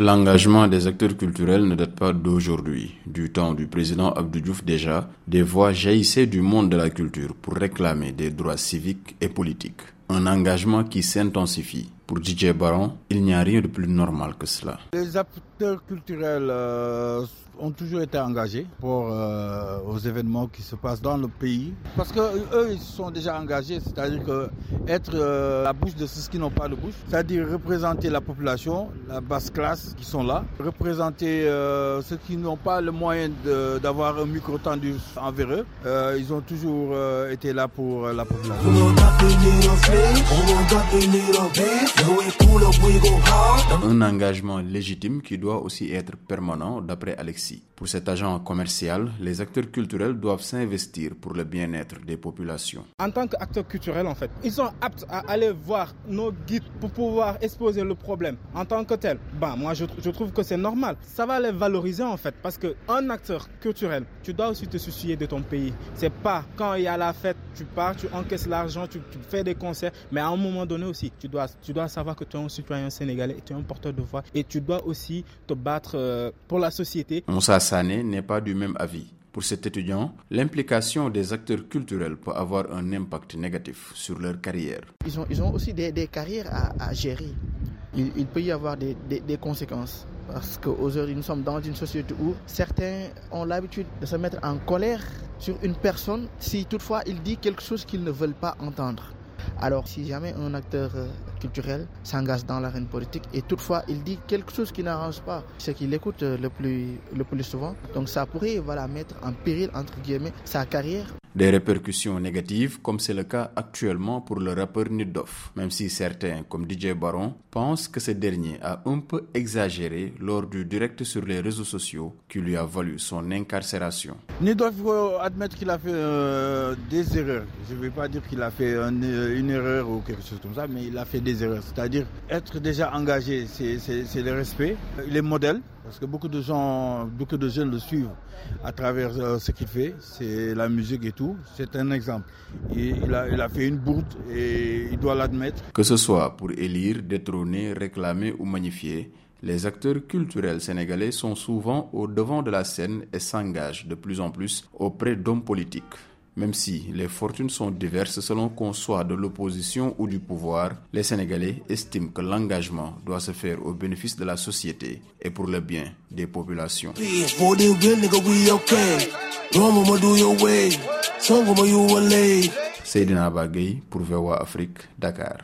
L'engagement des acteurs culturels ne date pas d'aujourd'hui. Du temps du président Abdou Diouf déjà, des voix jaillissaient du monde de la culture pour réclamer des droits civiques et politiques. Un engagement qui s'intensifie. Pour DJ Baron, il n'y a rien de plus normal que cela. Les acteurs culturels euh, ont toujours été engagés pour euh, aux événements qui se passent dans le pays. Parce que eux, ils sont déjà engagés, c'est-à-dire que être euh, la bouche de ceux qui n'ont pas de bouche, c'est-à-dire représenter la population, la basse classe qui sont là, représenter euh, ceux qui n'ont pas le moyen d'avoir un micro tendu envers eux. ils ont toujours été là pour la population. got me little bit, do it Un engagement légitime qui doit aussi être permanent d'après Alexis. Pour cet agent commercial, les acteurs culturels doivent s'investir pour le bien-être des populations. En tant qu'acteurs culturels, en fait, ils sont aptes à aller voir nos guides pour pouvoir exposer le problème en tant que tel. Ben, moi, je, je trouve que c'est normal. Ça va les valoriser, en fait, parce qu'un acteur culturel, tu dois aussi te soucier de ton pays. C'est pas quand il y a la fête, tu pars, tu encaisses l'argent, tu, fais des concerts, mais à un moment donné aussi, tu dois, tu dois savoir que tu es un citoyen sénégalais et tu es un porteur de voix et tu dois aussi te battre euh, pour la société. Moussa Sané n'est pas du même avis. Pour cet étudiant, l'implication des acteurs culturels peut avoir un impact négatif sur leur carrière. Ils ont, ils ont aussi des, des carrières à, gérer. Il, peut y avoir des, des, conséquences. Parce qu'aujourd'hui, nous sommes dans une société où certains ont l'habitude de se mettre en colère sur une personne si toutefois il dit quelque chose qu'ils ne veulent pas entendre. Alors, si jamais un acteur euh, culturel s'engage dans l'arène politique et toutefois il dit quelque chose qui n'arrange pas ce qu'il écoute euh, le plus, le plus souvent, donc ça pourrait voilà, mettre en péril, entre guillemets, sa carrière des répercussions négatives comme c'est le cas actuellement pour le rappeur Nidoff, même si certains, comme DJ Baron, pensent que ce dernier a un peu exagéré lors du direct sur les réseaux sociaux qui lui a valu son incarcération. Nidoff, il faut admettre qu'il a fait euh, des erreurs. Je ne vais pas dire qu'il a fait une erreur ou quelque chose comme ça, mais il a fait des erreurs. C'est-à-dire être déjà engagé, c'est le respect. Il est modèle, parce que beaucoup de gens, beaucoup de jeunes le suivent à travers euh, ce qu'il fait, c'est la musique et tout. C'est un exemple. il, a, il a fait une bourde et il doit l'admettre. Que ce soit pour élire, détrôner, réclamer ou magnifier, les acteurs culturels sénégalais sont souvent au devant de la scène et s'engagent de plus en plus auprès d'hommes politiques. Même si les fortunes sont diverses selon qu'on soit de l'opposition ou du pouvoir, les Sénégalais estiment que l'engagement doit se faire au bénéfice de la société et pour le bien des populations. Seydina Bagay pour VOA Afrique, Dakar.